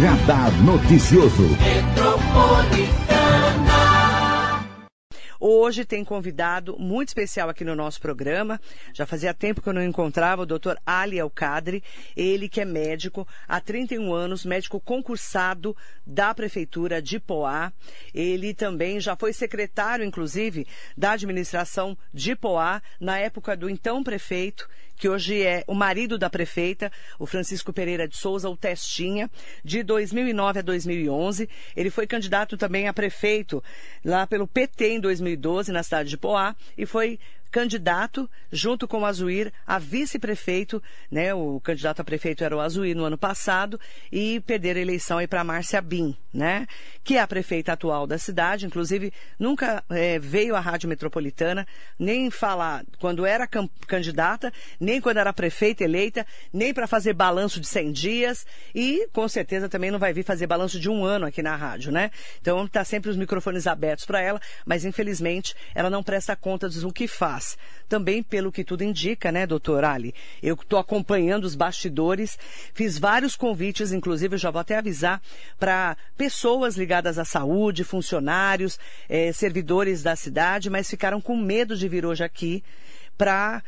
Radar Noticioso. Hoje tem convidado muito especial aqui no nosso programa. Já fazia tempo que eu não encontrava o Dr. Ali Alcadre, ele que é médico há 31 anos, médico concursado da prefeitura de Poá. Ele também já foi secretário, inclusive, da administração de Poá na época do então prefeito que hoje é o marido da prefeita, o Francisco Pereira de Souza, o Testinha, de 2009 a 2011. Ele foi candidato também a prefeito lá pelo PT em 2012, na cidade de Poá, e foi candidato, junto com o Azuir, a vice-prefeito, né? O candidato a prefeito era o Azuir no ano passado, e perderam a eleição aí para Márcia Bin, né? Que é a prefeita atual da cidade, inclusive nunca é, veio à Rádio Metropolitana, nem falar quando era candidata, nem quando era prefeita eleita, nem para fazer balanço de 100 dias, e com certeza também não vai vir fazer balanço de um ano aqui na rádio, né? Então tá sempre os microfones abertos para ela, mas infelizmente ela não presta conta do que faz Também, pelo que tudo indica, né, doutor Ali? Eu estou acompanhando os bastidores, fiz vários convites, inclusive já vou até avisar, para pessoas ligadas à saúde, funcionários, eh, servidores da cidade, mas ficaram com medo de vir hoje aqui para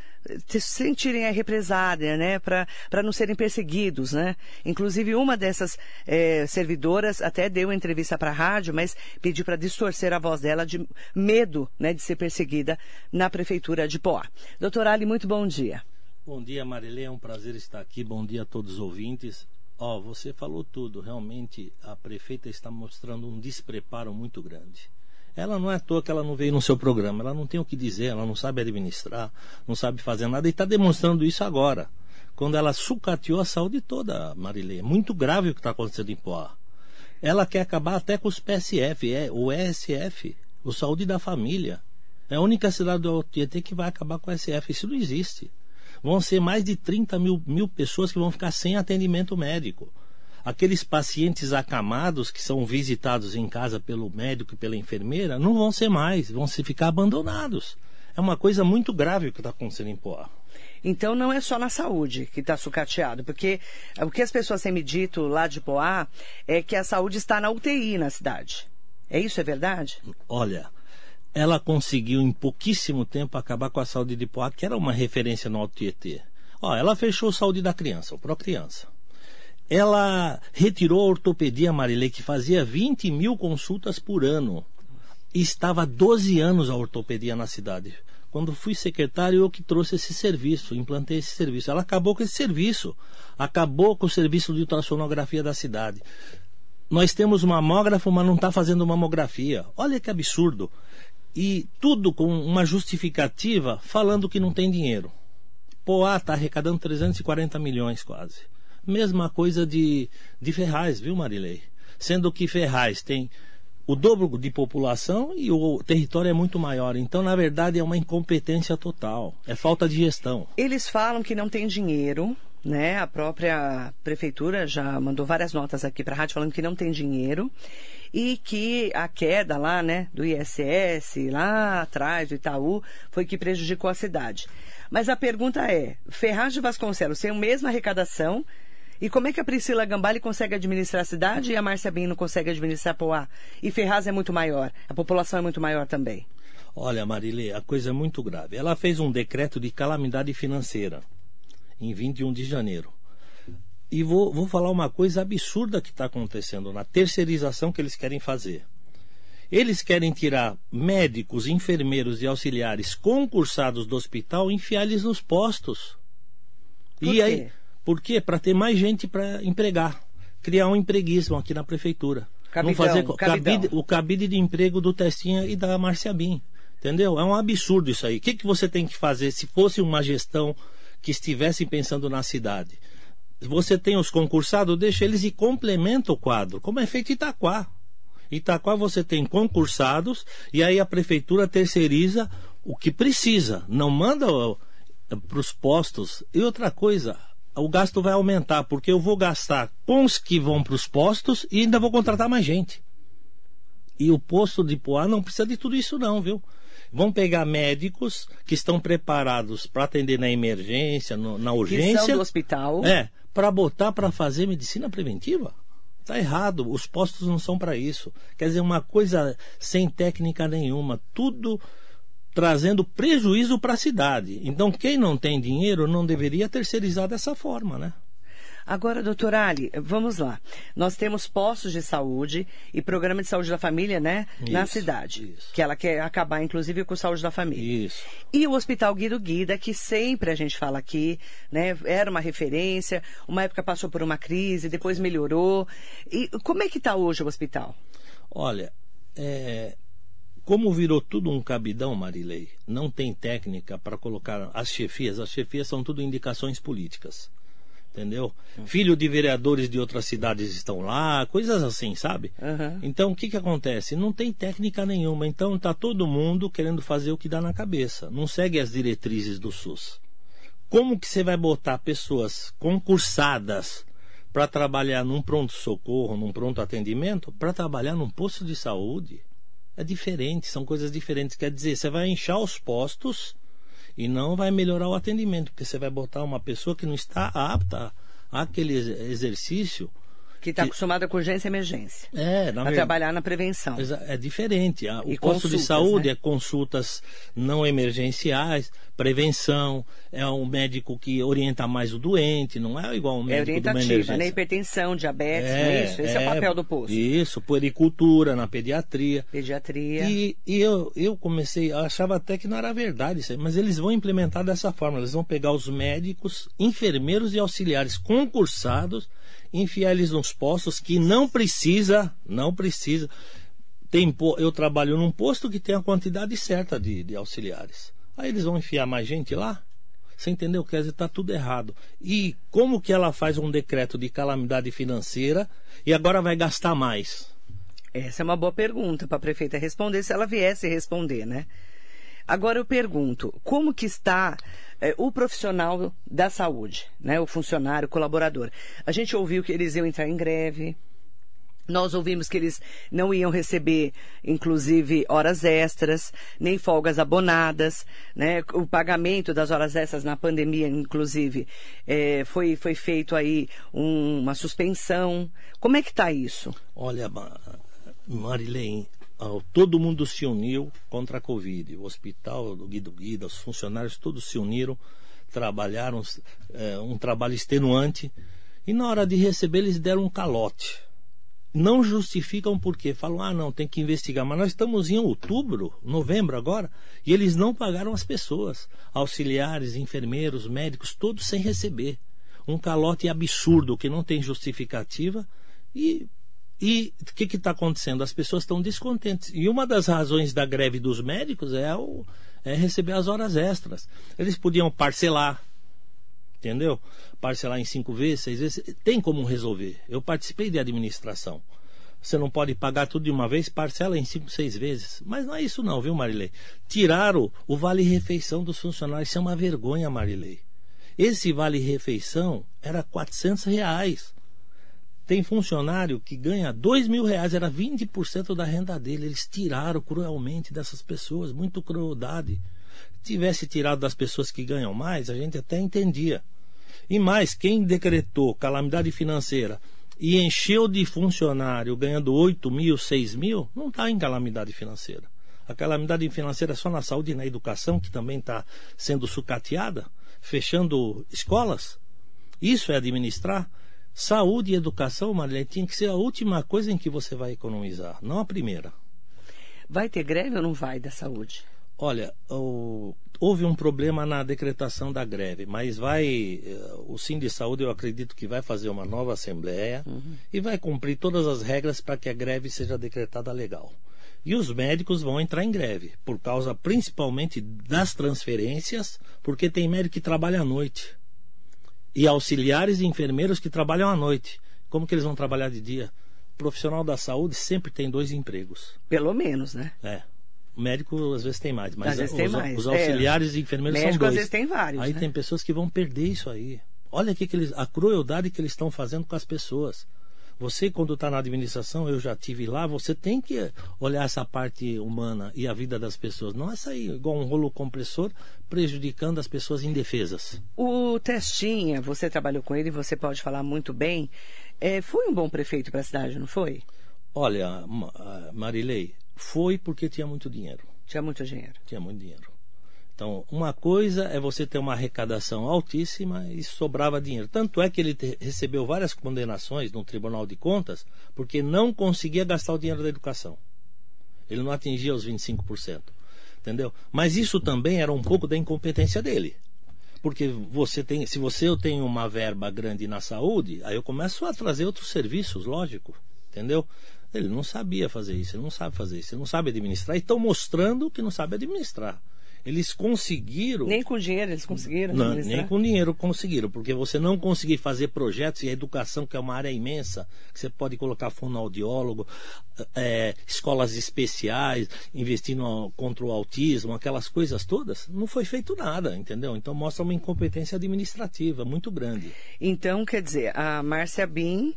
se sentirem a represália, né, para não serem perseguidos, né. Inclusive uma dessas é, servidoras até deu entrevista para a rádio, mas pediu para distorcer a voz dela de medo, né, de ser perseguida na prefeitura de Poá. Doutor Ali, muito bom dia. Bom dia, Marilê, é um prazer estar aqui. Bom dia a todos os ouvintes. Ó, oh, você falou tudo. Realmente a prefeita está mostrando um despreparo muito grande. Ela não é à toa que ela não veio no seu programa, ela não tem o que dizer, ela não sabe administrar, não sabe fazer nada e está demonstrando isso agora. Quando ela sucateou a saúde toda, Marilê. É muito grave o que está acontecendo em Poá. Ela quer acabar até com os PSF, é, o ESF, o Saúde da Família. É a única cidade do Tietê que vai acabar com o SF. Isso não existe. Vão ser mais de 30 mil, mil pessoas que vão ficar sem atendimento médico aqueles pacientes acamados que são visitados em casa pelo médico e pela enfermeira não vão ser mais, vão se ficar abandonados. É uma coisa muito grave o que está acontecendo em Poá. Então não é só na saúde que está sucateado, porque o que as pessoas têm me dito lá de Poá é que a saúde está na UTI na cidade. É isso, é verdade? Olha, ela conseguiu em pouquíssimo tempo acabar com a saúde de Poá, que era uma referência no Alto Tietê. Ó, ela fechou a saúde da criança, o pró-criança. Ela retirou a ortopedia Marilei, que fazia 20 mil consultas por ano. E estava há 12 anos a ortopedia na cidade. Quando fui secretário, eu que trouxe esse serviço, implantei esse serviço. Ela acabou com esse serviço. Acabou com o serviço de ultrassonografia da cidade. Nós temos mamógrafo, mas não está fazendo mamografia. Olha que absurdo. E tudo com uma justificativa falando que não tem dinheiro. Poá está arrecadando 340 milhões quase. Mesma coisa de, de Ferraz, viu, Marilei? Sendo que Ferraz tem o dobro de população e o território é muito maior. Então, na verdade, é uma incompetência total. É falta de gestão. Eles falam que não tem dinheiro, né? A própria prefeitura já mandou várias notas aqui para a rádio falando que não tem dinheiro e que a queda lá, né, do ISS, lá atrás do Itaú, foi que prejudicou a cidade. Mas a pergunta é, Ferraz de Vasconcelos tem a mesma arrecadação e como é que a Priscila Gambale consegue administrar a cidade e a Márcia Bin não consegue administrar Poá? E Ferraz é muito maior, a população é muito maior também. Olha, Marilê, a coisa é muito grave. Ela fez um decreto de calamidade financeira em 21 de janeiro. E vou, vou falar uma coisa absurda que está acontecendo na terceirização que eles querem fazer. Eles querem tirar médicos, enfermeiros e auxiliares concursados do hospital e enfiar eles nos postos. Por e quê? aí por quê? Para ter mais gente para empregar. Criar um empreguismo aqui na prefeitura. Cabidão, Não fazer cabide, o cabide de emprego do Testinha e da Marcia Bin. Entendeu? É um absurdo isso aí. O que, que você tem que fazer se fosse uma gestão que estivesse pensando na cidade? Você tem os concursados, deixa eles e complementa o quadro, como é feito em Itaquá. Itaquá você tem concursados e aí a prefeitura terceiriza o que precisa, não manda para os postos. E outra coisa, o gasto vai aumentar, porque eu vou gastar com os que vão para os postos e ainda vou contratar mais gente. E o posto de Poá não precisa de tudo isso, não, viu? Vão pegar médicos que estão preparados para atender na emergência, no, na urgência. Que são do hospital. É, para botar para fazer medicina preventiva. Está errado, os postos não são para isso. Quer dizer, uma coisa sem técnica nenhuma, tudo trazendo prejuízo para a cidade. Então, quem não tem dinheiro não deveria terceirizar dessa forma, né? Agora, doutora Ali, vamos lá. Nós temos postos de saúde e programa de saúde da família, né? Isso, na cidade. isso. Que ela quer acabar, inclusive, com saúde da família. Isso. E o Hospital Guido Guida, que sempre a gente fala aqui, né? Era uma referência, uma época passou por uma crise, depois melhorou. E como é que está hoje o hospital? Olha, é, como virou tudo um cabidão, Marilei, não tem técnica para colocar as chefias. As chefias são tudo indicações políticas. Entendeu? Filho de vereadores de outras cidades estão lá, coisas assim, sabe? Aham. Então, o que, que acontece? Não tem técnica nenhuma. Então, tá todo mundo querendo fazer o que dá na cabeça. Não segue as diretrizes do SUS. Como que você vai botar pessoas concursadas para trabalhar num pronto-socorro, num pronto atendimento, para trabalhar num posto de saúde? É diferente, são coisas diferentes. Quer dizer, você vai inchar os postos e não vai melhorar o atendimento, porque você vai botar uma pessoa que não está apta àquele ex- exercício. Que está acostumada com urgência e emergência. É, na a verdade. trabalhar na prevenção. É diferente. A- O E posto de saúde né? é consultas não emergenciais, prevenção, é um médico que orienta mais o doente, não é igual um É médico uma orientativa, né? Hipertensão, diabetes, não é isso? Esse é, o papel do posto. Isso, puericultura na pediatria. Pediatria. E, e eu, eu comecei, eu achava até que não era verdade isso aí, mas eles vão implementar dessa forma. Eles vão pegar os médicos, enfermeiros e auxiliares concursados, enfiar eles nos postos que não precisa, não precisa. Tem, eu trabalho num posto que tem a quantidade certa de, de auxiliares. Aí eles vão enfiar mais gente lá? Você entendeu? Quer dizer, está tudo errado. E como que ela faz um decreto de calamidade financeira e agora vai gastar mais? Essa é uma boa pergunta para a prefeita responder, se ela viesse responder, né? Agora eu pergunto, como que está eh, o profissional da saúde, né? O funcionário, o colaborador. A gente ouviu que eles iam entrar em greve. Nós ouvimos que eles não iam receber, inclusive, horas extras, nem folgas abonadas, né? O pagamento das horas extras na pandemia, inclusive, eh, foi, foi feito aí um- uma suspensão. Como é que está isso? Olha, Ma- Marilene, todo mundo se uniu contra a Covid. O hospital do Guido Guida, os funcionários todos se uniram, trabalharam é, um trabalho extenuante e na hora de receber eles deram um calote. Não justificam por quê? Falam, ah, não, tem que investigar. Mas nós estamos em outubro, novembro agora, e eles não pagaram as pessoas. Auxiliares, enfermeiros, médicos, todos sem receber. Um calote absurdo que não tem justificativa e e o que está acontecendo? As pessoas estão descontentes. E uma das razões da greve dos médicos é, o, é receber as horas extras. Eles podiam parcelar, entendeu? Parcelar em cinco vezes, seis vezes. Tem como resolver. Eu participei de administração. Você não pode pagar tudo de uma vez, parcela em cinco, seis vezes. Mas não é isso não, viu, Marilei? Tiraram o vale-refeição dos funcionários. Isso é uma vergonha, Marilei. Esse vale-refeição era 400 reais. Tem funcionário que ganha dois mil reais, era 20% da renda dele. Eles tiraram cruelmente dessas pessoas, muito crueldade. Se tivesse tirado das pessoas que ganham mais, a gente até entendia. E mais, quem decretou calamidade financeira e encheu de funcionário ganhando 8 mil, 6 mil, não está em calamidade financeira. A calamidade financeira é só na saúde e na educação, que também está sendo sucateada, fechando escolas. Isso é administrar. Saúde e educação, Marilene, tinha que ser a última coisa em que você vai economizar, não a primeira. Vai ter greve ou não vai da saúde? Olha, o- houve um problema na decretação da greve, mas vai. eh, O Sim de Saúde, eu acredito que vai fazer uma nova assembleia e vai cumprir todas as regras para que a greve seja decretada legal. E os médicos vão entrar em greve, por causa principalmente das transferências, porque tem médico que trabalha à noite. E auxiliares e enfermeiros que trabalham à noite. Como que eles vão trabalhar de dia? O profissional da saúde sempre tem dois empregos. Pelo menos, né? É. O médico às vezes tem mais, mas os, tem mais, os é. auxiliares e enfermeiros Médico são dois. às vezes tem vários, Aí né? tem pessoas que vão perder isso aí. Olha aqui que eles, a crueldade que eles estão fazendo com as pessoas. Você, quando está na administração, eu já tive lá, você tem que olhar essa parte humana e a vida das pessoas. Não é sair igual um rolo compressor prejudicando as pessoas indefesas. O Testinha, você trabalhou com ele, você pode falar muito bem. É, foi um bom prefeito para a cidade, não foi? Olha, Marilei, foi porque tinha muito dinheiro. Tinha muito dinheiro. Tinha muito dinheiro. Então, uma coisa é você ter uma arrecadação altíssima e sobrava dinheiro. Tanto é que ele recebeu várias condenações no Tribunal de Contas porque não conseguia gastar o dinheiro da educação. Ele não atingia os 25%. Entendeu? Mas isso também era um pouco da incompetência dele. Porque você tem, se você eu tenho uma verba grande na saúde, aí eu começo a trazer outros serviços, lógico. Entendeu? Ele não sabia fazer isso, ele não sabe fazer isso, ele não sabe administrar e estão mostrando que não sabe administrar. Eles conseguiram. Nem com dinheiro eles conseguiram. Não, nem com dinheiro conseguiram, porque você não conseguir fazer projetos e a educação, que é uma área imensa, que você pode colocar fonoaudiólogo, é, escolas especiais, investindo contra o autismo, aquelas coisas todas, não foi feito nada, entendeu? Então mostra uma incompetência administrativa muito grande. Então, quer dizer, a Márcia Bin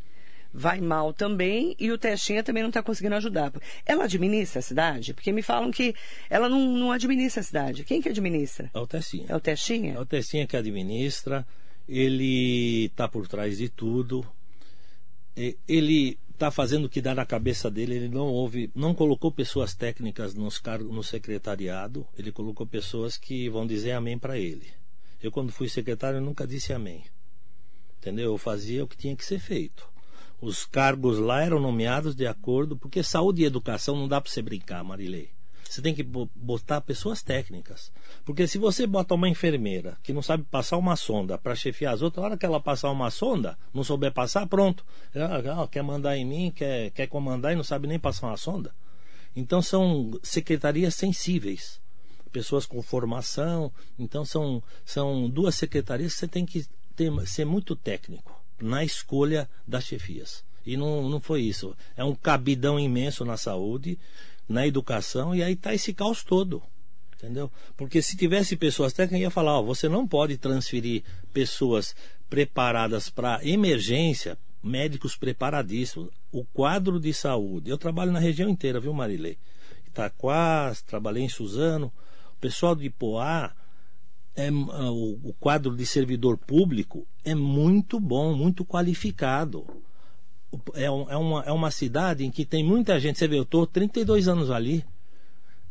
vai mal também e o Testinha também não está conseguindo ajudar. Ela administra a cidade? Porque me falam que ela não, não administra a cidade. Quem que administra? É o Testinha. É o Testinha? É o Testinha que administra. Ele está por trás de tudo. Ele está fazendo o que dá na cabeça dele. Ele não houve, não colocou pessoas técnicas nos cargos, no secretariado. Ele colocou pessoas que vão dizer amém para ele. Eu, quando fui secretário, nunca disse amém. Entendeu? Eu fazia o que tinha que ser feito. Os cargos lá eram nomeados de acordo, porque saúde e educação não dá para você brincar, Marilei. Você tem que botar pessoas técnicas. Porque se você bota uma enfermeira que não sabe passar uma sonda para chefiar as outras, na hora que ela passar uma sonda, não souber passar, pronto. Ela, quer mandar em mim, quer, quer comandar e não sabe nem passar uma sonda. Então são secretarias sensíveis. Pessoas com formação. Então são, são duas secretarias que você tem que ter, ser muito técnico na escolha das chefias. E não, não foi isso. É um cabidão imenso na saúde, na educação, e aí está esse caos todo. Entendeu? Porque se tivesse pessoas técnicas, ia falar: ó, você não pode transferir pessoas preparadas para emergência, médicos preparadíssimos. O quadro de saúde. Eu trabalho na região inteira, viu, Marilei? Itaquás, trabalhei em Suzano. O pessoal de Poá é, o, o quadro de servidor público é muito bom, muito qualificado. É, é, uma, é uma cidade em que tem muita gente. Você vê, eu estou 32 anos ali.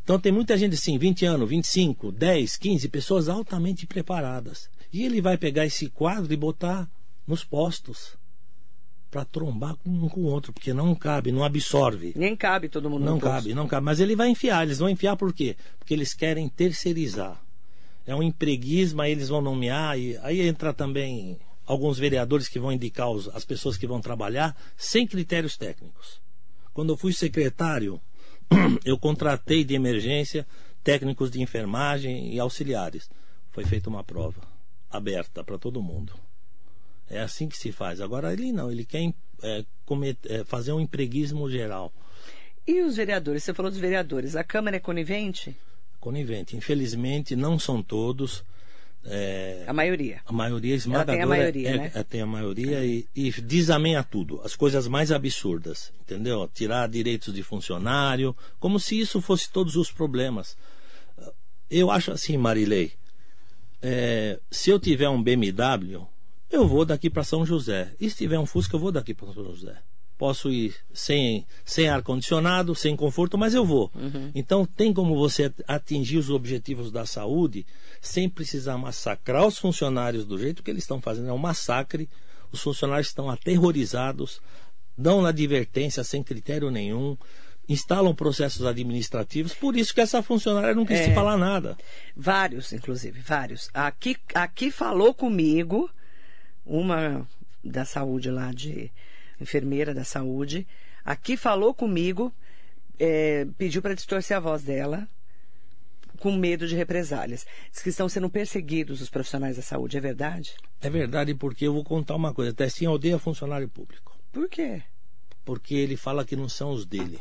Então tem muita gente assim, 20 anos, 25, 10, 15 pessoas altamente preparadas. E ele vai pegar esse quadro e botar nos postos para trombar um com o outro, porque não cabe, não absorve. Nem cabe todo mundo Não cabe, posto. não cabe. Mas ele vai enfiar, eles vão enfiar por quê? Porque eles querem terceirizar é um empreguismo, aí eles vão nomear, e aí entra também alguns vereadores que vão indicar os, as pessoas que vão trabalhar sem critérios técnicos. Quando eu fui secretário, eu contratei de emergência técnicos de enfermagem e auxiliares. Foi feita uma prova aberta para todo mundo. É assim que se faz. Agora ele não, ele quer é, é, fazer um empreguismo geral. E os vereadores? Você falou dos vereadores. A Câmara é conivente? Conivente. Infelizmente, não são todos. É, a maioria. A maioria esmagadora. Ela tem a maioria, é, né? é, tem a maioria é. e, e a tudo. As coisas mais absurdas, entendeu? Tirar direitos de funcionário, como se isso fosse todos os problemas. Eu acho assim, Marilei, é, se eu tiver um BMW, eu vou daqui para São José. E se tiver um Fusca, eu vou daqui para São José posso ir sem, sem ar-condicionado, sem conforto, mas eu vou. Uhum. Então, tem como você atingir os objetivos da saúde sem precisar massacrar os funcionários do jeito que eles estão fazendo. É um massacre. Os funcionários estão aterrorizados, dão na advertência sem critério nenhum. Instalam processos administrativos, por isso que essa funcionária não quis é, falar nada. Vários, inclusive, vários. Aqui, aqui falou comigo uma da saúde lá de, enfermeira da saúde, aqui falou comigo, é, pediu para distorcer a voz dela, com medo de represálias. Diz que estão sendo perseguidos os profissionais da saúde, é verdade? É verdade, porque eu vou contar uma coisa: Testinha odeia funcionário público. Por quê? Porque ele fala que não são os dele.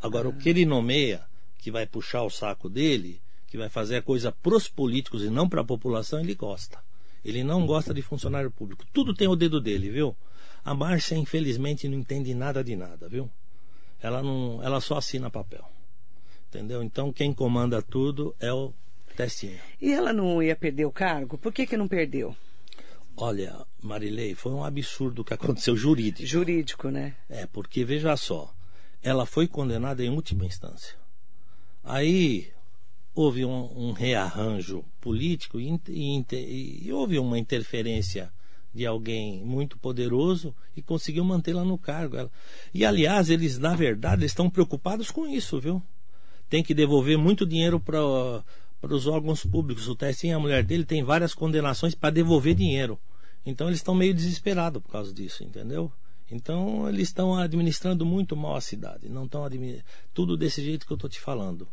Agora, ah. o que ele nomeia, que vai puxar o saco dele, que vai fazer a coisa para os políticos e não para a população, ele gosta. Ele não gosta de funcionário público. Tudo tem o dedo dele, viu? A Márcia, infelizmente, não entende nada de nada, viu? Ela, não, ela só assina papel. Entendeu? Então, quem comanda tudo é o Testinha. E ela não ia perder o cargo? Por que, que não perdeu? Olha, Marilei, foi um absurdo o que aconteceu jurídico. Jurídico, né? É, porque veja só, ela foi condenada em última instância. Aí houve um, um rearranjo político e, e, e, houve uma interferência de alguém muito poderoso e conseguiu mantê-la no cargo. E aliás, eles na verdade estão preocupados com isso, viu? Tem que devolver muito dinheiro para para os órgãos públicos. O Tessin, a mulher dele, tem várias condenações para devolver dinheiro. Então eles estão meio desesperados por causa disso, entendeu? Então eles estão administrando muito mal a cidade. Não estão tudo desse jeito que eu estou te falando.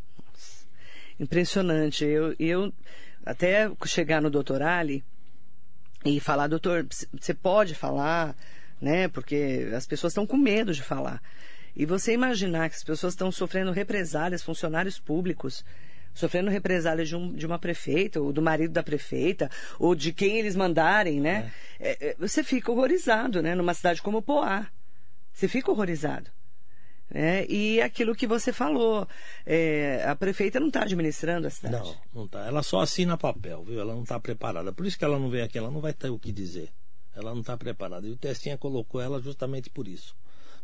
Impressionante. Eu, eu até chegar no doutor Ali e falar, doutor, você pode falar, né? Porque as pessoas estão com medo de falar. E você imaginar que as pessoas estão sofrendo represálias, funcionários públicos, sofrendo represálias de, um, de uma prefeita, ou do marido da prefeita, ou de quem eles mandarem, né? É. É, é, você fica horrorizado, né? Numa cidade como Poá. Você fica horrorizado. É, e aquilo que você falou, é, a prefeita não está administrando a cidade. Não, não está. Ela só assina papel, viu? Ela não está preparada. Por isso que ela não vem aqui, ela não vai ter o que dizer. Ela não está preparada. E o Testinha colocou ela justamente por isso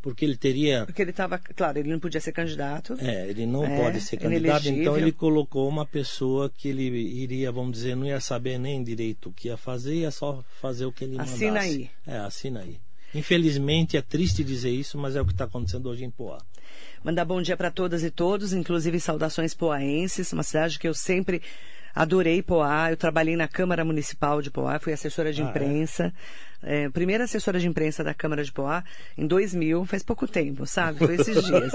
porque ele teria. Porque ele estava, claro, ele não podia ser candidato. É, ele não é, pode ser candidato, então ele colocou uma pessoa que ele iria, vamos dizer, não ia saber nem direito o que ia fazer, ia só fazer o que ele mandasse. Assina aí. É, assina aí. Infelizmente é triste dizer isso, mas é o que está acontecendo hoje em Poá. Mandar bom dia para todas e todos, inclusive saudações poaenses, uma cidade que eu sempre adorei Poá. Eu trabalhei na Câmara Municipal de Poá, fui assessora de ah, é? É, primeira assessora de imprensa da Câmara de Poá em 2000, faz pouco tempo, sabe? Foi esses dias.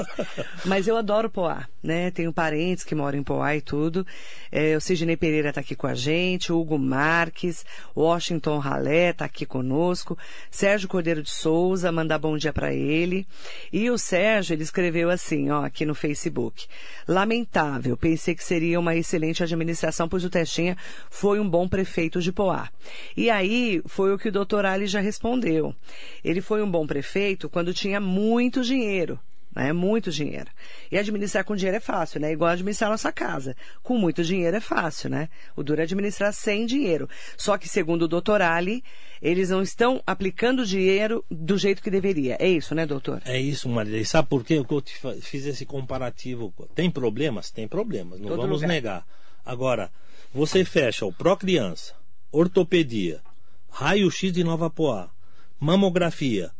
Mas eu adoro Poá, né? Tenho parentes que moram em Poá e tudo. É, o Sidney Pereira está aqui com a gente, o Hugo Marques, Washington Ralé está aqui conosco, Sérgio Cordeiro de Souza, mandar bom dia para ele. E o Sérgio, ele escreveu assim, ó, aqui no Facebook. Lamentável, pensei que seria uma excelente administração, pois o Testinha foi um bom prefeito de Poá. E aí foi o que o doutor Salles já respondeu. Ele foi um bom prefeito quando tinha muito dinheiro. Né? Muito dinheiro. E administrar com dinheiro é fácil, né? Igual administrar nossa casa. Com muito dinheiro é fácil, né? O duro é administrar sem dinheiro. Só que, segundo o doutor Ali, eles não estão aplicando dinheiro do jeito que deveria. É isso, né, doutor? É isso, Maria. E sabe por quê? Eu fiz esse comparativo. Tem problemas? Tem problemas. Não Todo vamos lugar. negar. Agora, você fecha o pró-criança, ortopedia, raio-x de Nova Poá, mamografia,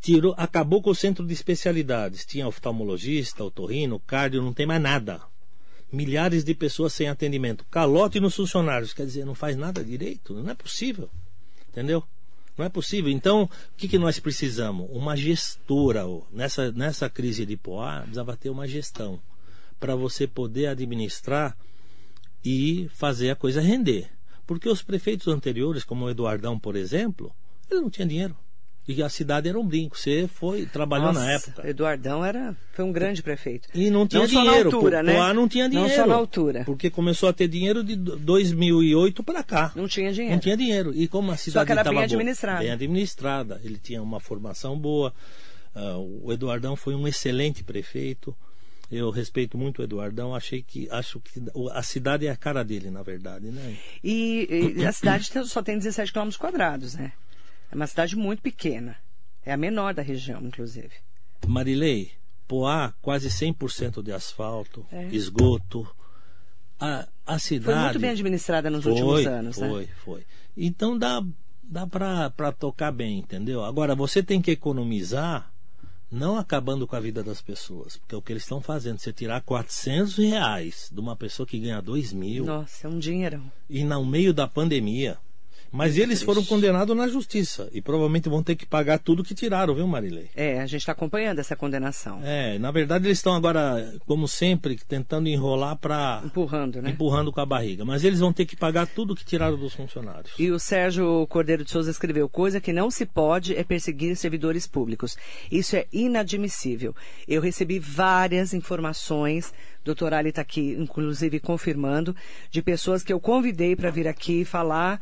tirou, acabou com o centro de especialidades. Tinha oftalmologista, otorrino, cardio, não tem mais nada. Milhares de pessoas sem atendimento. Calote nos funcionários, quer dizer, não faz nada direito. Não é possível. Entendeu? Não é possível. Então, o que, que nós precisamos? Uma gestora. Nessa, nessa crise de Poá, precisava ter uma gestão para você poder administrar e fazer a coisa render. Porque os prefeitos anteriores, como o Eduardão, por exemplo, ele não tinha dinheiro. E a cidade era um brinco. Você foi, trabalhou Nossa, na época. Eduardão era, foi um grande prefeito. E não tinha não dinheiro. Só na altura, né? Lá não tinha dinheiro. Não só na altura. Porque começou a ter dinheiro de 2008 para cá. Não tinha dinheiro. Não tinha dinheiro. E como a cidade estava bem administrada. Bem administrada. Ele tinha uma formação boa. Uh, o Eduardão foi um excelente prefeito. Eu respeito muito o Eduardão, achei que acho que a cidade é a cara dele, na verdade, né? E, e a cidade só tem 17 km quadrados, né? É uma cidade muito pequena. É a menor da região, inclusive. Marilei, Poá, quase 100% de asfalto, é. esgoto. A, a cidade. Foi muito bem administrada nos foi, últimos anos, foi, né? Foi, foi. Então dá, dá para tocar bem, entendeu? Agora, você tem que economizar não acabando com a vida das pessoas, porque é o que eles estão fazendo, você tirar 400 reais de uma pessoa que ganha 2 mil. Nossa, é um dinheirão. E no meio da pandemia. Mas eles foram condenados na justiça e provavelmente vão ter que pagar tudo que tiraram, viu, Marilei? É, a gente está acompanhando essa condenação. É, na verdade eles estão agora, como sempre, tentando enrolar para. Empurrando, né? Empurrando com a barriga. Mas eles vão ter que pagar tudo que tiraram dos funcionários. E o Sérgio Cordeiro de Souza escreveu: coisa que não se pode é perseguir servidores públicos. Isso é inadmissível. Eu recebi várias informações doutor Ali está aqui, inclusive, confirmando, de pessoas que eu convidei para vir aqui falar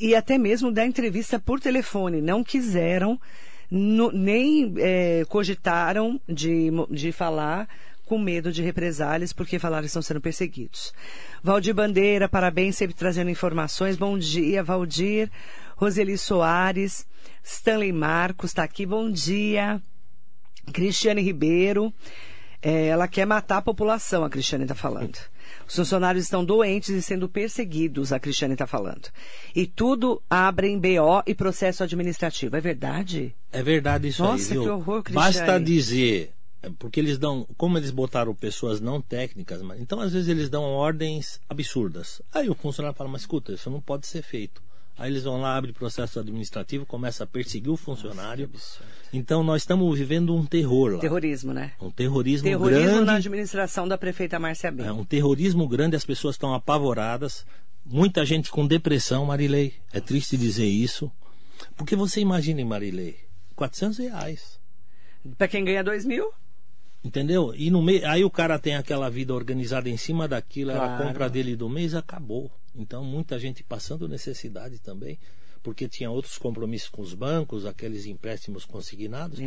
e até mesmo dar entrevista por telefone. Não quiseram no- nem é, cogitaram de, de falar com medo de represálias, porque falaram que estão sendo perseguidos. Valdir Bandeira, parabéns, sempre trazendo informações. Bom dia, Valdir. Roseli Soares, Stanley Marcos está aqui, bom dia. Cristiane Ribeiro, é, ela quer matar a população, a Cristiane está falando. Os funcionários estão doentes e sendo perseguidos, a Cristiane está falando. E tudo abre em BO e processo administrativo. É verdade? É verdade isso Nossa, aí, viu? que horror, Cristiane. Basta dizer, é, porque eles dão, como eles botaram pessoas não técnicas, mas- então às vezes eles dão ordens absurdas. Aí o funcionário fala, mas escuta, isso não pode ser feito. Aí eles vão lá, abrem processo administrativo, começa a perseguir o funcionário. Então nós estamos vivendo um terror lá. Terrorismo, né? Um terrorismo, Terrorismo grande. na administração da prefeita Márcia Ben. É um terrorismo grande, as pessoas estão apavoradas. Muita gente com depressão, Marilei. É triste dizer isso. Porque você imagine, Marilei, 400 reais. Para quem ganha dois mil? Entendeu? E no meio, aí o cara tem aquela vida organizada em cima daquilo, era a Claro. compra dele do mês, acabou. Então muita gente passando necessidade também, porque tinha outros compromissos com os bancos, aqueles empréstimos consignados.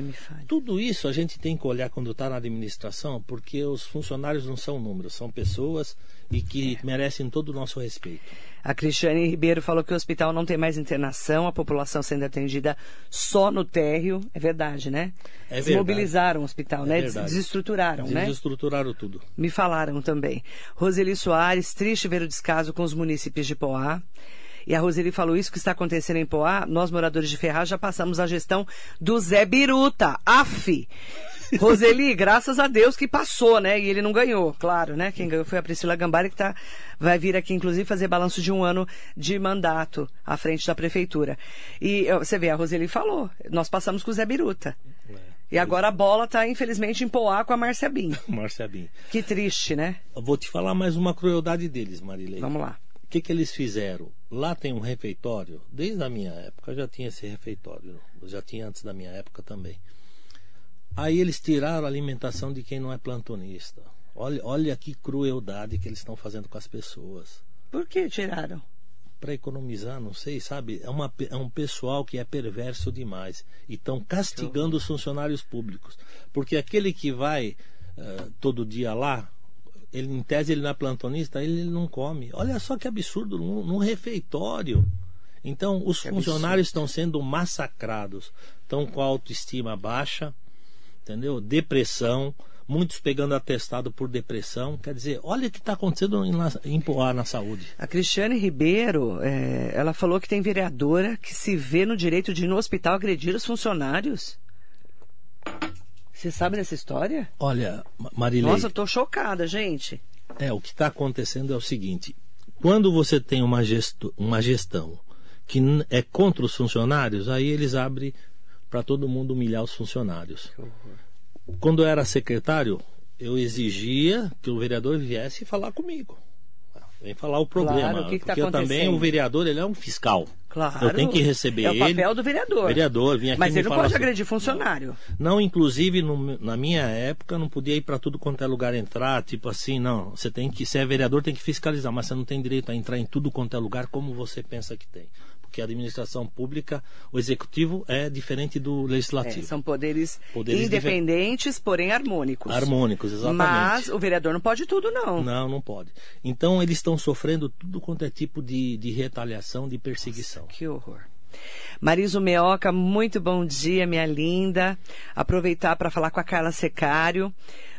Tudo isso a gente tem que olhar quando está na administração, porque os funcionários não são números, são pessoas e que É. merecem todo o nosso respeito. A Cristiane Ribeiro falou que o hospital não tem mais internação, a população sendo atendida só no térreo. É verdade, né? É verdade. Desmobilizaram o hospital, É né? verdade. Desestruturaram, né? Desestruturaram tudo. Me falaram também. Roseli Soares, triste ver o descaso com os munícipes de Poá. E a Roseli falou isso que está acontecendo em Poá. Nós, moradores de Ferraz, já passamos a gestão do Zé Biruta. AF! Roseli, graças a Deus que passou, né? E ele não ganhou, claro, né? Quem ganhou foi a Priscila Gambari, que tá, vai vir aqui, inclusive, fazer balanço de um ano de mandato à frente da prefeitura. E você vê, a Roseli falou, nós passamos com o Zé Biruta. E agora a bola tá, infelizmente, em Poá com a Márcia Bin. Márcia Bin. Que triste, né? Eu vou te falar mais uma crueldade deles, Marilei. Vamos lá. O que, que eles fizeram? Lá tem um refeitório, desde a minha época já tinha esse refeitório, já tinha antes da minha época também. Aí eles tiraram a alimentação de quem não é plantonista. Olha, olha que crueldade que eles estão fazendo com as pessoas. Por que tiraram? Para economizar, não sei, sabe? É, uma, é um pessoal que é perverso demais. E estão castigando os funcionários públicos. Porque aquele que vai eh, todo dia lá, ele, em tese ele não é plantonista, ele não come. Olha só que absurdo, num, num refeitório. Então, os Que funcionários estão sendo massacrados. Estão com a autoestima baixa, entendeu? Depressão, muitos pegando atestado por depressão. Quer dizer, olha o que está acontecendo em, em Poá na saúde. A Cristiane Ribeiro, é, ela falou que tem vereadora que se vê no direito de ir no hospital agredir os funcionários. Você sabe dessa história? Olha, Ma- Marilei, Nossa, eu tô chocada, gente. é, o que está acontecendo é o seguinte: quando você tem uma, gesto, uma gestão que é contra os funcionários, aí eles abrem para todo mundo humilhar os funcionários. Quando eu era secretário, eu exigia que o vereador viesse falar comigo. Vem falar o problema. Claro, o que que tá porque eu também, acontecendo? o vereador, ele é um fiscal. Claro. Eu tenho que receber É o ele. papel do vereador. Vereador, vim aqui Mas ele não pode sobre- agredir funcionário. Não, inclusive no- na minha época não podia ir para tudo quanto é lugar entrar, tipo assim, não. Você tem que, se é vereador, tem que fiscalizar, mas você não tem direito a entrar em tudo quanto é lugar como você pensa que tem. Porque a administração pública, o executivo é diferente do É, legislativo. são poderes, Poderes independentes, porém harmônicos. Harmônicos, exatamente. Mas o vereador não pode tudo, não. Não, não pode. Então eles estão sofrendo tudo quanto é tipo de, de retaliação, de perseguição. Que horror. Mariso Meoca, muito bom dia, minha linda. Aproveitar para falar com a Carla Secário.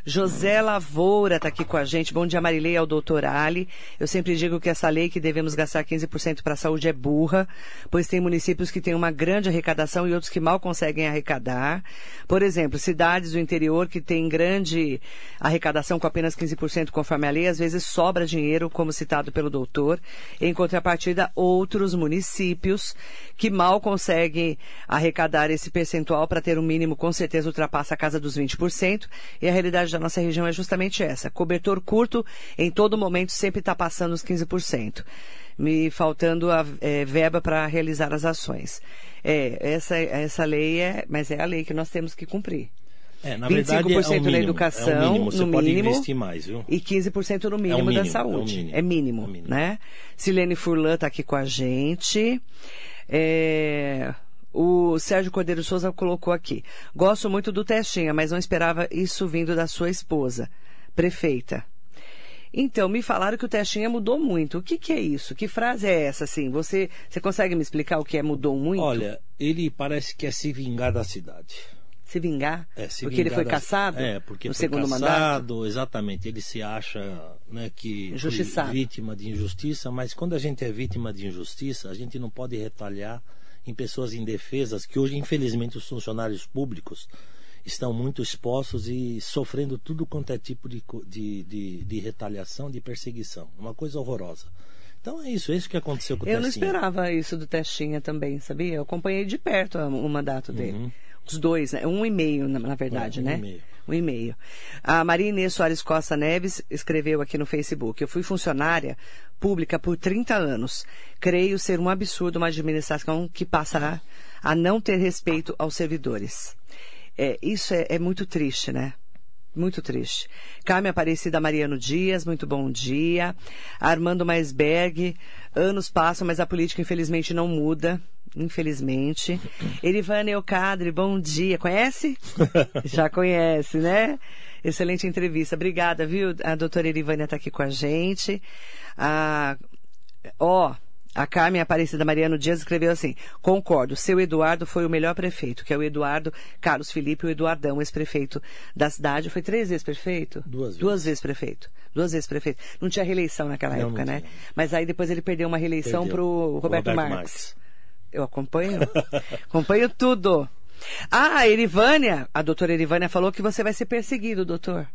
José Lavoura está aqui com a gente. Bom dia, Marilei, ao doutor Ali. Eu sempre digo que essa lei que devemos gastar 15% para a saúde é burra, pois tem municípios que têm uma grande arrecadação e outros que mal conseguem arrecadar. Por exemplo, cidades do interior que têm grande arrecadação com apenas 15% conforme a lei, às vezes sobra dinheiro, como citado pelo doutor. Em contrapartida, outros municípios que mal conseguem arrecadar esse percentual para ter um mínimo, com certeza ultrapassa a casa dos 20%. E a realidade da nossa região é justamente essa. Cobertor curto, em todo momento, sempre está passando os 15%. Me faltando a é, verba para realizar as ações. É, essa, essa lei é, mas é a lei que nós temos que cumprir. É, na 25% verdade, é mínimo, na educação, é mínimo. Você no pode mínimo, investir mais, viu? E 15% no mínimo, mínimo, da é o saúde. mínimo. É mínimo, É mínimo. né? Silene Furlan está aqui com a gente. É, O Sérgio Cordeiro Souza colocou aqui. Gosto muito do Testinha, mas não esperava isso vindo da sua esposa, prefeita. Então, me falaram que o Testinha mudou muito. O que, que é isso? Que frase é essa, assim? Você, você consegue me explicar o que é mudou muito? Olha, ele parece que é se vingar da cidade. Se vingar? É, se porque ele vingar foi da- caçado? É, porque no foi segundo caçado, mandato? exatamente. Ele se acha né, que vítima de injustiça, mas quando a gente é vítima de injustiça, a gente não pode retalhar em pessoas indefesas, que hoje, infelizmente, os funcionários públicos estão muito expostos e sofrendo tudo quanto é tipo de, de, de, de retaliação, de perseguição. Uma coisa horrorosa. Então é isso, é isso que aconteceu com o Eu não Testinha. esperava isso do Testinha também, sabia? Eu acompanhei de perto o mandato dele. Os dois, né? Um e meio, na, na verdade, Uhum. É, um né? e meio. Um e meio. A Maria Inês Soares Costa Neves escreveu aqui no Facebook: Eu fui funcionária pública por 30 anos. Creio ser um absurdo uma administração que passará a não ter respeito aos servidores. É, isso é, é muito triste, né? Muito triste. Carmen Aparecida Mariano Dias, muito bom dia. Armando Maisberg, anos passam, mas a política infelizmente não muda. Infelizmente. Erivane Eucadre, bom dia. Conhece? Já conhece, né? Excelente entrevista. Obrigada, viu? A doutora Erivânia está aqui com a gente. Ah, Ó, a Carmen Aparecida Mariano Dias escreveu assim: concordo, seu Eduardo foi o melhor prefeito, que é o Eduardo Carlos Felipe, o Eduardão, ex-prefeito da cidade. Foi três vezes prefeito? Duas vezes. Duas vezes prefeito. Duas vezes prefeito. Não tinha reeleição naquela Não, época, não né? Mas aí depois ele perdeu uma reeleição Perdeu. pro Roberto, Roberto Marques. Marques. Eu acompanho. acompanho tudo. Ah, a Erivânia, a doutora Erivânia falou que você vai ser perseguido, doutor.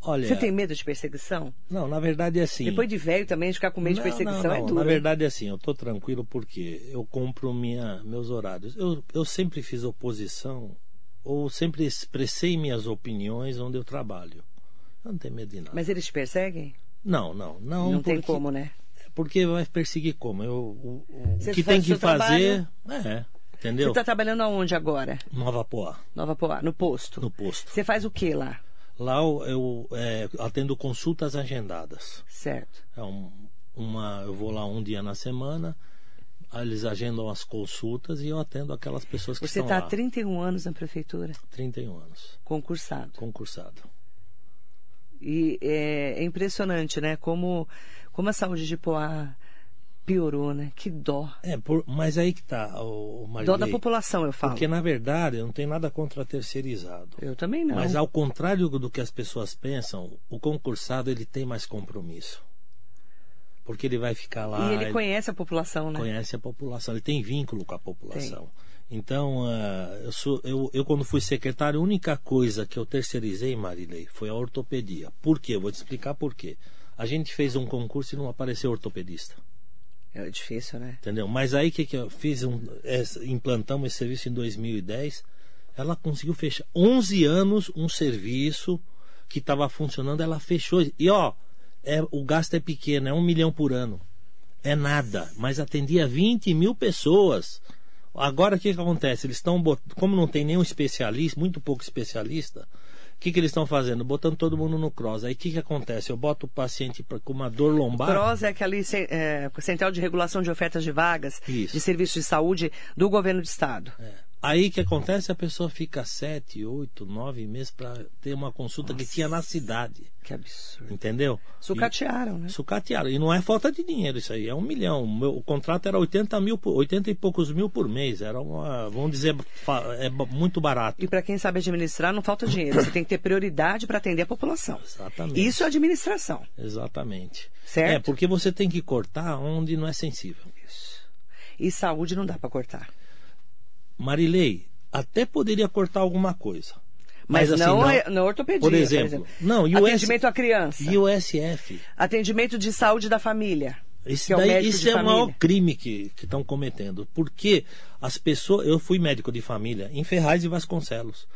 Olha, Você tem medo de perseguição? não, na verdade é assim. Depois de velho também, ficar com medo de Não, perseguição não, é não. duro. Na verdade, é assim, eu estou tranquilo porque eu compro minha, meus horários. Eu, eu sempre fiz oposição ou sempre expressei minhas opiniões onde eu trabalho. Eu não tenho medo de nada. Mas eles te perseguem? Não, não, não. Não, tem porque- como, né? Porque vai perseguir como? Eu, o, o- que tem que fazer. É, entendeu? Você está trabalhando aonde agora? Nova Poá, Nova Poá, no posto. no posto. Você faz o que lá? Lá eu, eu, é, atendo consultas agendadas. Certo. É um- uma, eu vou lá um dia na semana, eles agendam as consultas e eu atendo aquelas pessoas que Você estão está há lá. 31 anos na prefeitura, 31 anos, concursado. concursado. E é, é impressionante, né? Como, como a saúde de Poá piorou, né? Que dó. É, por- mas aí que tá, o, o Dó da população, eu falo. Porque na verdade eu não tenho nada contra terceirizado. Eu também não. Mas ao contrário do que as pessoas pensam, o concursado ele tem mais compromisso. Porque ele vai ficar lá, E ele conhece a população, né? conhece a população, ele tem vínculo com a população. Então, ah, eu, sou, eu, eu quando fui secretário, a única coisa que eu terceirizei, Marilei, foi a ortopedia. Por quê? Eu vou te explicar por quê. A gente fez um concurso e não apareceu ortopedista. É difícil, né? Entendeu? Mas aí que, que eu fiz um, implantamos esse serviço em 2010. Ela conseguiu fechar 11 anos um serviço que estava funcionando, ela fechou. E ó, é, o gasto é pequeno, é um milhão por ano. É nada, mas atendia 20 mil pessoas. Agora o que, que acontece? Eles estão, como não tem nenhum especialista, muito pouco especialista, que, que eles estão fazendo? Botando todo mundo no cross. Aí o que, que acontece? Eu boto o paciente pra- com uma dor lombar. CROS é aquela é, Central de Regulação de Ofertas de Vagas Isso. de Serviços de Saúde do Governo do Estado. Aí o que acontece? A pessoa fica sete, oito, nove meses para ter uma consulta que tinha na cidade. Que absurdo. Entendeu? Sucatearam, né? E, sucatearam. E não é falta de dinheiro isso aí, é um milhão. O, meu- o contrato era 80 mil, por- 80 e poucos mil por mês. Era uma, vamos dizer, é muito barato. E para quem sabe administrar, não falta dinheiro. Você tem que ter prioridade para atender a população. Exatamente. Isso é administração. Exatamente. Certo? É, porque você tem que cortar onde não é sensível. Isso. E saúde não dá para cortar. Marilei, até poderia cortar alguma coisa. Mas, assim, não, é- não ortopedia, Por exemplo, não, e o Atendimento à criança. E o SF? Atendimento de saúde da família. Isso, que é o daí, médico isso é o maior família. crime que estão cometendo. Porque as pessoas. Eu fui médico de família em Ferraz e Vasconcelos.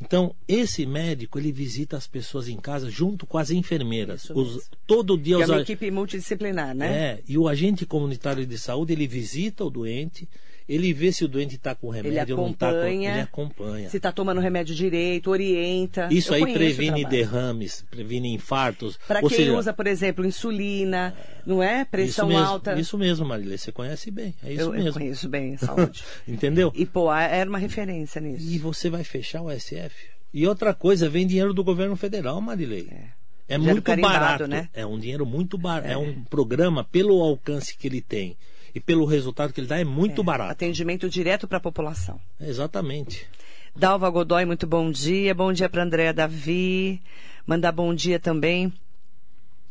Então, esse médico, ele visita as pessoas em casa junto com as enfermeiras. Os- todo dia é os, uma a- equipe multidisciplinar, né? é, e o agente comunitário de saúde, ele visita o doente, Ele vê se o doente está com remédio ou não está com. Ele acompanha. Se está tomando remédio direito, orienta. Isso Eu aí previne derrames, previne infartos. Para quem seja, usa, por exemplo, insulina, não é? Pressão isso mesmo, alta. Isso mesmo, Marilê, você conhece bem. É isso eu, eu mesmo. conheço bem a saúde. Entendeu? e pô, era uma referência nisso. E você vai fechar o SF. E outra coisa, vem dinheiro do governo federal, Marilei. É, Dinheiro muito barato. né? É um dinheiro muito barato. É. um programa, pelo alcance que ele tem e pelo resultado que ele dá, é muito barato. Atendimento direto para a população. Exatamente. Dalva Godoy, muito bom dia. Bom dia para Andréa Davi. Mandar bom dia também.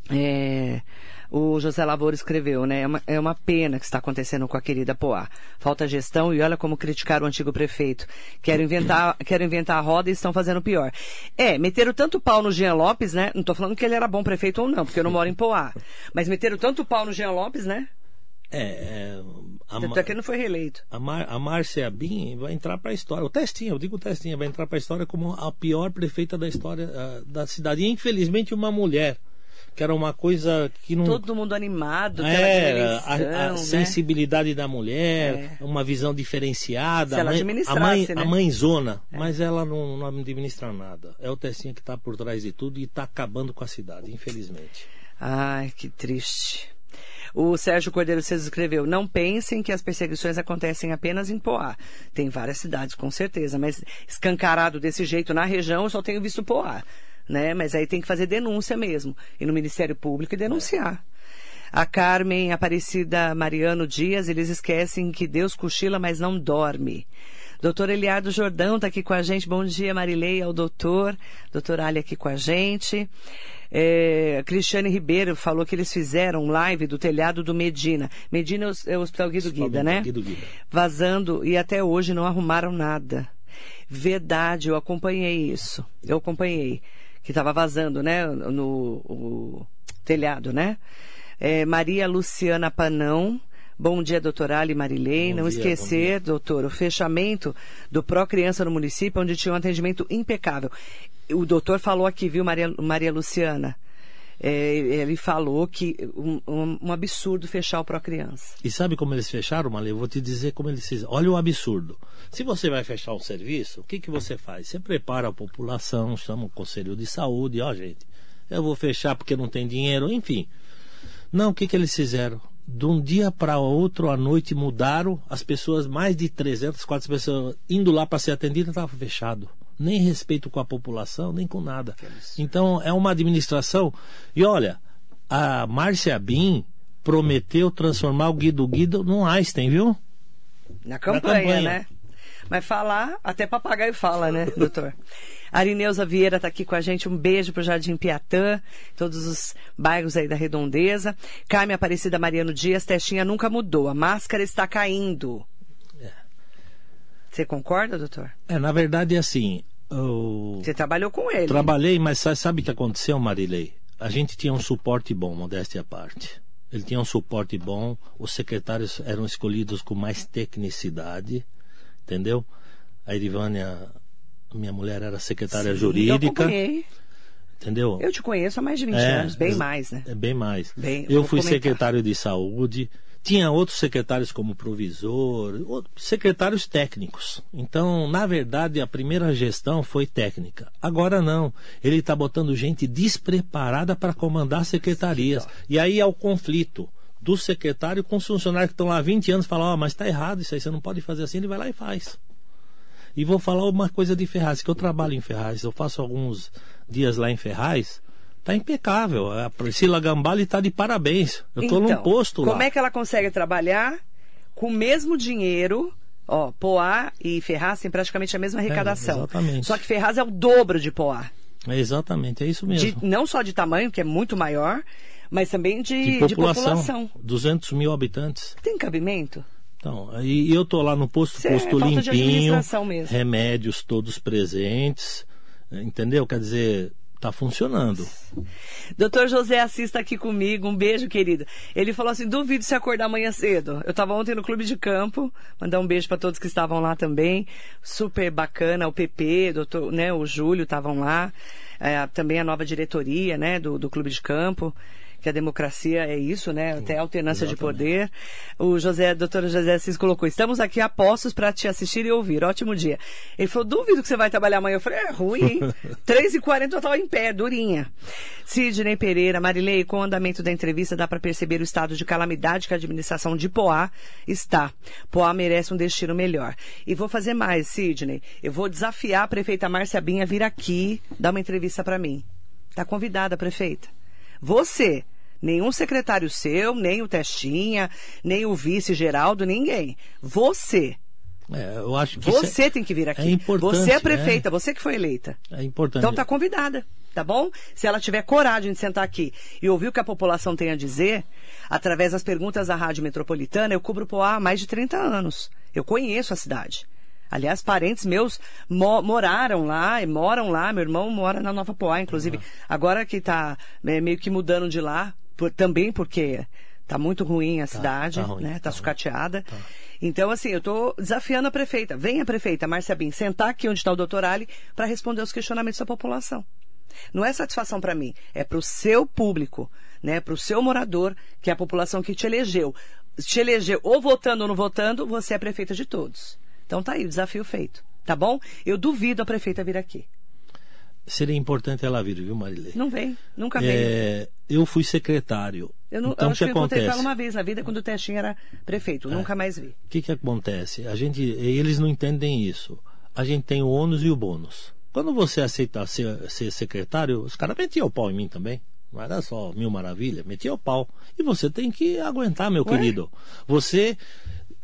É, o José Lavoro escreveu, né? É uma, é uma pena que está acontecendo com a querida Poá. Falta gestão e olha como criticaram o antigo prefeito. Quero inventar, quero inventar a roda e estão fazendo pior. É, meteram tanto pau no Jean Lopes, né? Não estou falando que ele era bom prefeito ou não, porque eu não moro em Poá. Mas meteram tanto pau no Jean Lopes, né? É, é a, Tanto é que ele não foi reeleito. a, Mar, a Márcia Bin vai entrar para a história. O Testinha, eu digo Testinha, vai entrar para a história como a pior prefeita da história ah, da cidade. E infelizmente uma mulher, que era uma coisa que não. Todo mundo animado, Era a, a né? sensibilidade da mulher, É. uma visão diferenciada. Se ela a mãe, administrasse, a mãe, né? É. a mãezona, mas ela não, não administra nada. É o Testinha que está por trás de tudo e está acabando com a cidade, infelizmente. Ai, que triste. O Sérgio Cordeiro César escreveu: Não pensem que as perseguições acontecem apenas em Poá. Tem várias cidades, com certeza, mas escancarado desse jeito na região, eu só tenho visto Poá. Né? Mas aí tem que fazer denúncia mesmo. Ir no Ministério Público e denunciar. A Carmen Aparecida Mariano Dias, eles esquecem que Deus cochila, mas não dorme. Doutor Eliardo Jordão está aqui com a gente. Bom dia, Marilei, ao doutor. Doutor Ali aqui com a gente. É, Cristiane Ribeiro falou que eles fizeram live do telhado do Medina. Medina é o, é Hospital Guido Guida, né? Guido Guida. Vazando e até hoje não arrumaram nada. Verdade, eu acompanhei isso. Eu acompanhei. Que estava vazando, né? No telhado, né? É, Maria Luciana Panão. Bom dia, doutor Ali Marilei. Bom Não dia, esquecer, doutor, o fechamento do Pró Criança no município, onde tinha um atendimento impecável. O doutor falou aqui, viu, Maria, Maria Luciana? É, ele falou que um, um- um absurdo fechar o Pró Criança. E sabe como eles fecharam, Malê? Eu vou te dizer como eles fizeram. Olha o absurdo. Se você vai fechar um serviço, o que, que você faz? Você prepara a população, chama o Conselho de Saúde, ó, gente, eu vou fechar porque não tem dinheiro, enfim. Não, o que, que eles fizeram? De um dia para outro, à noite, mudaram. As pessoas, mais de 300, 400 pessoas indo lá para ser atendidas, estava fechado. Nem respeito com a população, nem com nada. Então, é uma administração. E olha, a Márcia Bin prometeu transformar o Guido Guido num Einstein, viu? Na campanha, campanha. né? Mas falar, até papagaio fala, né, doutor? Arineuza Vieira está aqui com a gente. Um beijo pro Jardim Piatã, todos os bairros aí da Redondeza. Carmen Aparecida Mariano Dias, testinha nunca mudou. A máscara está caindo. Você concorda, doutor? É, na verdade, é assim. Eu Você trabalhou com ele. trabalhei, mas sa- sabe o que aconteceu, Marilei? A gente tinha um suporte bom, modéstia à parte. Ele tinha um suporte bom, os secretários eram escolhidos com mais tecnicidade, entendeu? A Irivânia, minha mulher, era secretária Sim, Eu jurídica, acompanhei. entendeu? Eu te conheço há mais de 20 É, anos, bem mais, né? É bem mais. Bem, eu fui comentar. secretário de saúde, tinha outros secretários como provisor, secretários técnicos. Então, na verdade, a primeira gestão foi técnica. Agora não. Ele está botando gente despreparada para comandar secretarias. E aí é o conflito do secretário com os funcionários que estão lá há 20 anos falam, ó, mas está errado isso aí, você não pode fazer assim, ele vai lá e faz. E vou falar uma coisa de Ferraz, que eu trabalho em Ferraz, eu faço alguns dias lá em Ferraz, tá impecável. A Priscila Gambale está de parabéns. Eu estou então, num posto lá. Como é que ela consegue trabalhar com o mesmo dinheiro? Ó, Poá e Ferraz têm praticamente a mesma arrecadação. É, exatamente. Só que Ferraz é o dobro de Poá. É exatamente, é isso mesmo. De- não só de tamanho, que é muito maior, mas também de, de, de população, população. 200 mil habitantes. Tem cabimento? Então, e eu tô lá no posto, Isso é posto de limpinho, remédios todos presentes, entendeu? Quer dizer, tá funcionando. Doutor José Assis está aqui comigo, um beijo, querido. Ele falou assim: duvido se acordar amanhã cedo. Eu estava ontem no clube de campo, mandar um beijo para todos que estavam lá também. Super bacana, o PP, doutor, né, o Júlio estavam lá, É, também a nova diretoria, né, do, do clube de campo. Que a democracia é isso, né? Até alternância Exatamente. de poder. O José, doutor José Assis colocou, estamos aqui a postos para te assistir e ouvir. Ótimo dia. Ele falou, duvido que você vai trabalhar amanhã. Eu falei, é ruim, hein? 3h40 eu estava em pé, durinha. Sidney Pereira, Marilei, com o andamento da entrevista dá para perceber o estado de calamidade que a administração de Poá está. Poá merece um destino melhor. E vou fazer mais, Sidney. Eu vou desafiar a prefeita Márcia Binha a vir aqui dar uma entrevista para mim. Está convidada, prefeita. Você, nenhum secretário seu, nem o Testinha, nem o vice Geraldo, ninguém. Você. É, eu acho que você é, tem que vir aqui. É importante, você é prefeita, é. você que foi eleita. É importante. Então está convidada, tá bom? Se ela tiver coragem de sentar aqui e ouvir o que a população tem a dizer, através das perguntas da Rádio Metropolitana, eu cubro Poá há mais de 30 anos. Eu conheço a cidade. Aliás, parentes meus mo moraram lá e moram lá. Meu irmão mora na Nova Poá, inclusive. Uhum. Agora que está é, meio que mudando de lá, por, também porque está muito ruim a tá, cidade, tá ruim, né? Tá, tá sucateada. Tá. Então, assim, eu estou desafiando a prefeita. Venha, prefeita Márcia Bin, sentar aqui onde está o doutor Ali para responder os questionamentos da população. Não é satisfação para mim, é para o seu público, né? Para o seu morador, que é a população que te elegeu. Te elegeu ou votando ou não votando, você é prefeita de todos. Então tá aí, o desafio feito. Tá bom? Eu duvido a prefeita vir aqui. Seria importante ela vir, viu, Marilei? Não vem, nunca veio. É, eu fui secretário. Eu, não, então, eu acho que, que acontece? ela uma vez na vida quando o Testinho era prefeito, é. nunca mais vi. O que, que acontece? A gente, eles não entendem isso. A gente tem o ônus e o bônus. Quando você aceita ser, ser secretário, os caras metiam o pau em mim também. Não era só mil maravilha, metia o pau. E você tem que aguentar, meu Ué? querido. Você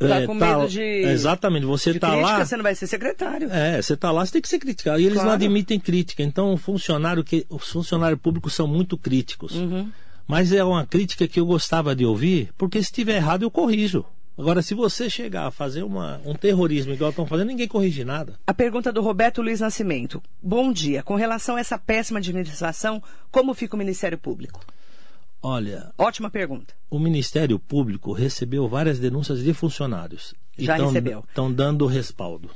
Tá é, com tá, medo de. Exatamente, você está lá. Você não vai ser secretário. É, você está lá, você tem que ser criticado. E eles claro. não admitem crítica. Então, o funcionário que, os funcionários públicos são muito críticos. Uhum. Mas é uma crítica que eu gostava de ouvir, porque se estiver errado, eu corrijo. Agora, se você chegar a fazer uma, um terrorismo igual estão fazendo, ninguém corrige nada. A pergunta do Roberto Luiz Nascimento. Bom dia. Com relação a essa péssima administração, como fica o Ministério Público? Olha. Ótima pergunta. O Ministério Público recebeu várias denúncias de funcionários. Já tão, recebeu. Estão dando respaldo.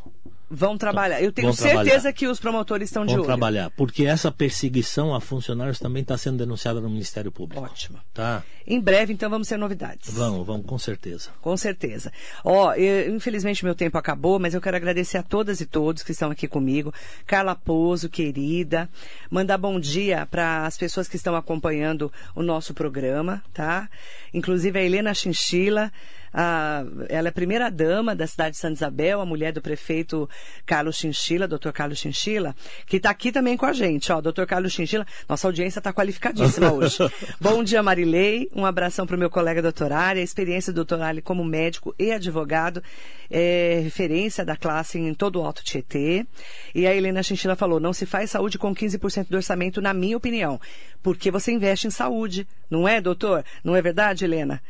Vão trabalhar. Eu tenho certeza trabalhar. que os promotores estão de Vão olho. trabalhar, porque essa perseguição a funcionários também está sendo denunciada no Ministério Público. Ótimo. Tá? Em breve, então, vamos ter novidades. Vamos, vamos, com certeza. Com certeza. Ó, eu, infelizmente meu tempo acabou, mas eu quero agradecer a todas e todos que estão aqui comigo. Carla Pozo, querida. Mandar bom dia para as pessoas que estão acompanhando o nosso programa, tá? Inclusive a Helena Chinchila. A, ela é primeira dama da cidade de Santa Isabel, a mulher do prefeito Carlos Chinchila, doutor Carlos Chinchila, que está aqui também com a gente, ó, doutor Carlos Chinchila. Nossa audiência está qualificadíssima hoje. Bom dia, Marilei. Um abração para o meu colega doutor Ali. A experiência do doutor Ali como médico e advogado é referência da classe em todo o Alto Tietê. E a Helena Chinchila falou, não se faz saúde com 15% do orçamento, na minha opinião, porque você investe em saúde, não é, doutor? Não é verdade, Helena?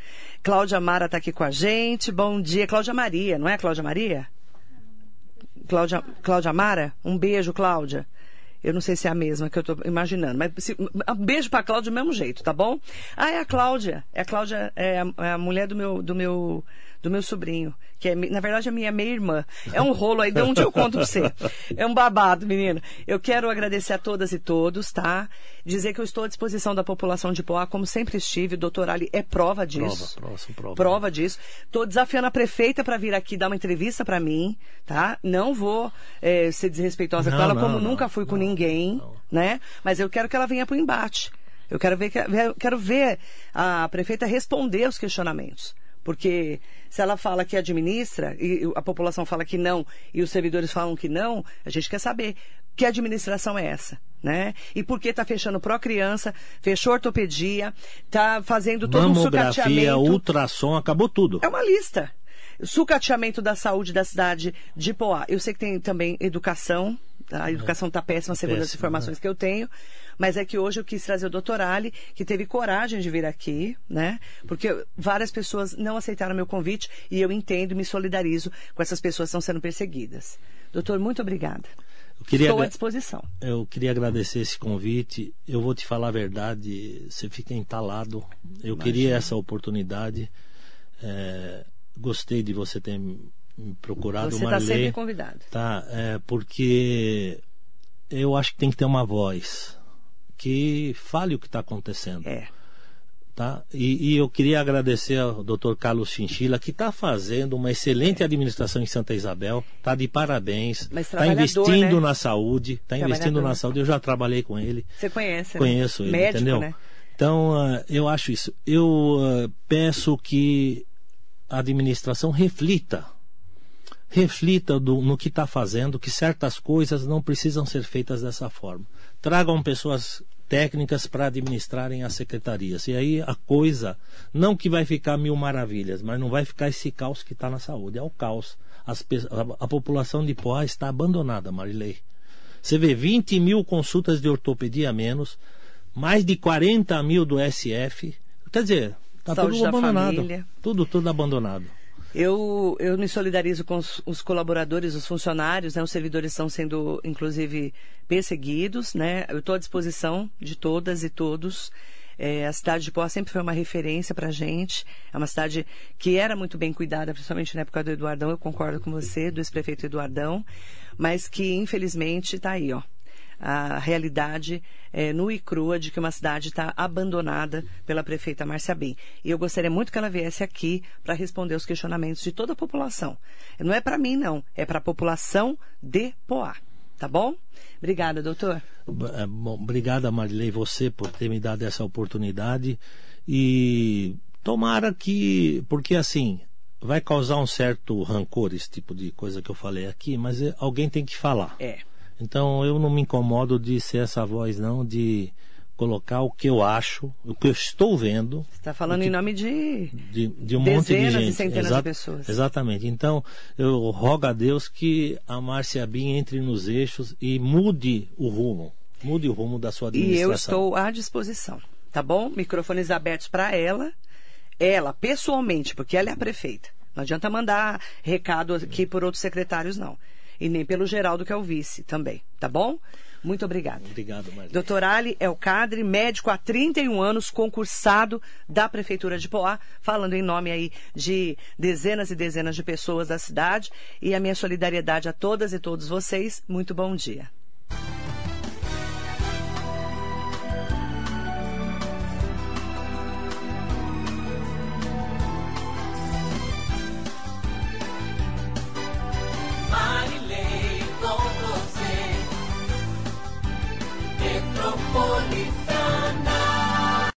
Cláudia Mara está aqui com a gente. Bom dia, Cláudia Maria, não é Cláudia Maria? Cláudia, Cláudia Mara? Um beijo, Cláudia. Eu não sei se é a mesma que eu estou imaginando, mas se, um beijo para a Cláudia do mesmo jeito, tá bom? Ah, é a Cláudia. É a Cláudia, é a, é a mulher do meu, do meu do meu sobrinho, que é, na verdade, a minha meia-irmã. É um rolo aí, de onde eu conto pra você. É um babado, menina. Eu quero agradecer a todas e todos, tá? Dizer que eu estou à disposição da população de Poá, como sempre estive. O doutor Ali é prova disso. Prova, próximo, prova. Prova disso. Estou desafiando a prefeita para vir aqui dar uma entrevista para mim, tá? Não vou é, ser desrespeitosa não, com ela, não, como não, nunca fui com ninguém, né? Mas eu quero que ela venha para o embate. Eu quero ver, quero ver a prefeita responder aos questionamentos. Porque se ela fala que administra e a população fala que não e os servidores falam que não, a gente quer saber que administração é essa. Né? E por que está fechando pró-criança, fechou ortopedia, está fazendo todo Mamografia, um sucateamento. ultrassom, acabou tudo. É uma lista. Sucateamento da saúde da cidade de Poá. Eu sei que tem também educação, a educação está péssima, segundo Péssimo, as informações né? que eu tenho. Mas é que hoje eu quis trazer o doutor Ali, que teve coragem de vir aqui, né? Porque várias pessoas não aceitaram meu convite e eu entendo e me solidarizo com essas pessoas que estão sendo perseguidas. Doutor, muito obrigada. Estou à disposição. Eu queria agradecer esse convite. Eu vou te falar a verdade, você fica entalado. Eu Imagina. queria essa oportunidade. É, gostei de você ter me procurado, Você está sempre convidado. Tá, é, porque eu acho que tem que ter uma voz que fale o que está acontecendo. É. Tá? E, e eu queria agradecer ao Dr. Carlos Chinchila, que está fazendo uma excelente administração em Santa Isabel, está de parabéns, está investindo né? na saúde, está investindo na saúde. Eu já trabalhei com ele, Você conhece, né? conheço ele, Médico, entendeu? né? Então, ah, eu acho isso. Eu ah, peço que a administração reflita, reflita do- no que está fazendo, que certas coisas não precisam ser feitas dessa forma. Tragam pessoas técnicas para administrarem as secretarias. E aí a coisa, não que vai ficar mil maravilhas, mas não vai ficar esse caos que está na saúde. É o caos. As a, a população de Poá está abandonada, Marilei. Você vê 20 mil consultas de ortopedia a menos, mais de 40 mil do SF. Quer dizer, está tudo abandonado. família. Tudo, tudo abandonado. Eu, eu me solidarizo com os, os colaboradores, os funcionários, né? Os servidores estão sendo, inclusive, perseguidos, né? Eu estou à disposição de todas e todos. É, a cidade de Poá sempre foi uma referência para a gente. É uma cidade que era muito bem cuidada, principalmente na época do Eduardão. Eu concordo com você, do ex-prefeito Eduardão, mas que infelizmente está aí, ó. A realidade é, nua e crua de que uma cidade está abandonada pela prefeita Márcia Bem. E eu gostaria muito que ela viesse aqui para responder os questionamentos de toda a população. Não é para mim, não. É para a população de Poá. Tá bom? Obrigada, doutor. É, bom, obrigada, Marilei, você por ter me dado essa oportunidade. E tomara que. Porque assim, vai causar um certo rancor esse tipo de coisa que eu falei aqui, mas é, alguém tem que falar. É. Então eu não me incomodo de ser essa voz, não, de colocar o que eu acho, o que eu estou vendo. Você está falando em nome de. De, de um monte de Dezenas e gente. centenas de pessoas. Exatamente. Então, eu rogo a Deus que a Márcia Bin entre nos eixos e mude o rumo. Mude o rumo da sua E administração. eu estou à disposição. Tá bom? Microfones abertos para ela. Ela, pessoalmente, porque ela é a prefeita. Não adianta mandar recado aqui por outros secretários, não. E nem pelo Geraldo, que é o vice também. Tá bom? Muito obrigada. Obrigado, Marilei. Doutor Ali Elcadre, médico há 31 anos, concursado da Prefeitura de Poá, falando em nome aí de dezenas e dezenas de pessoas da cidade. E a minha solidariedade a todas e todos vocês. Muito bom dia.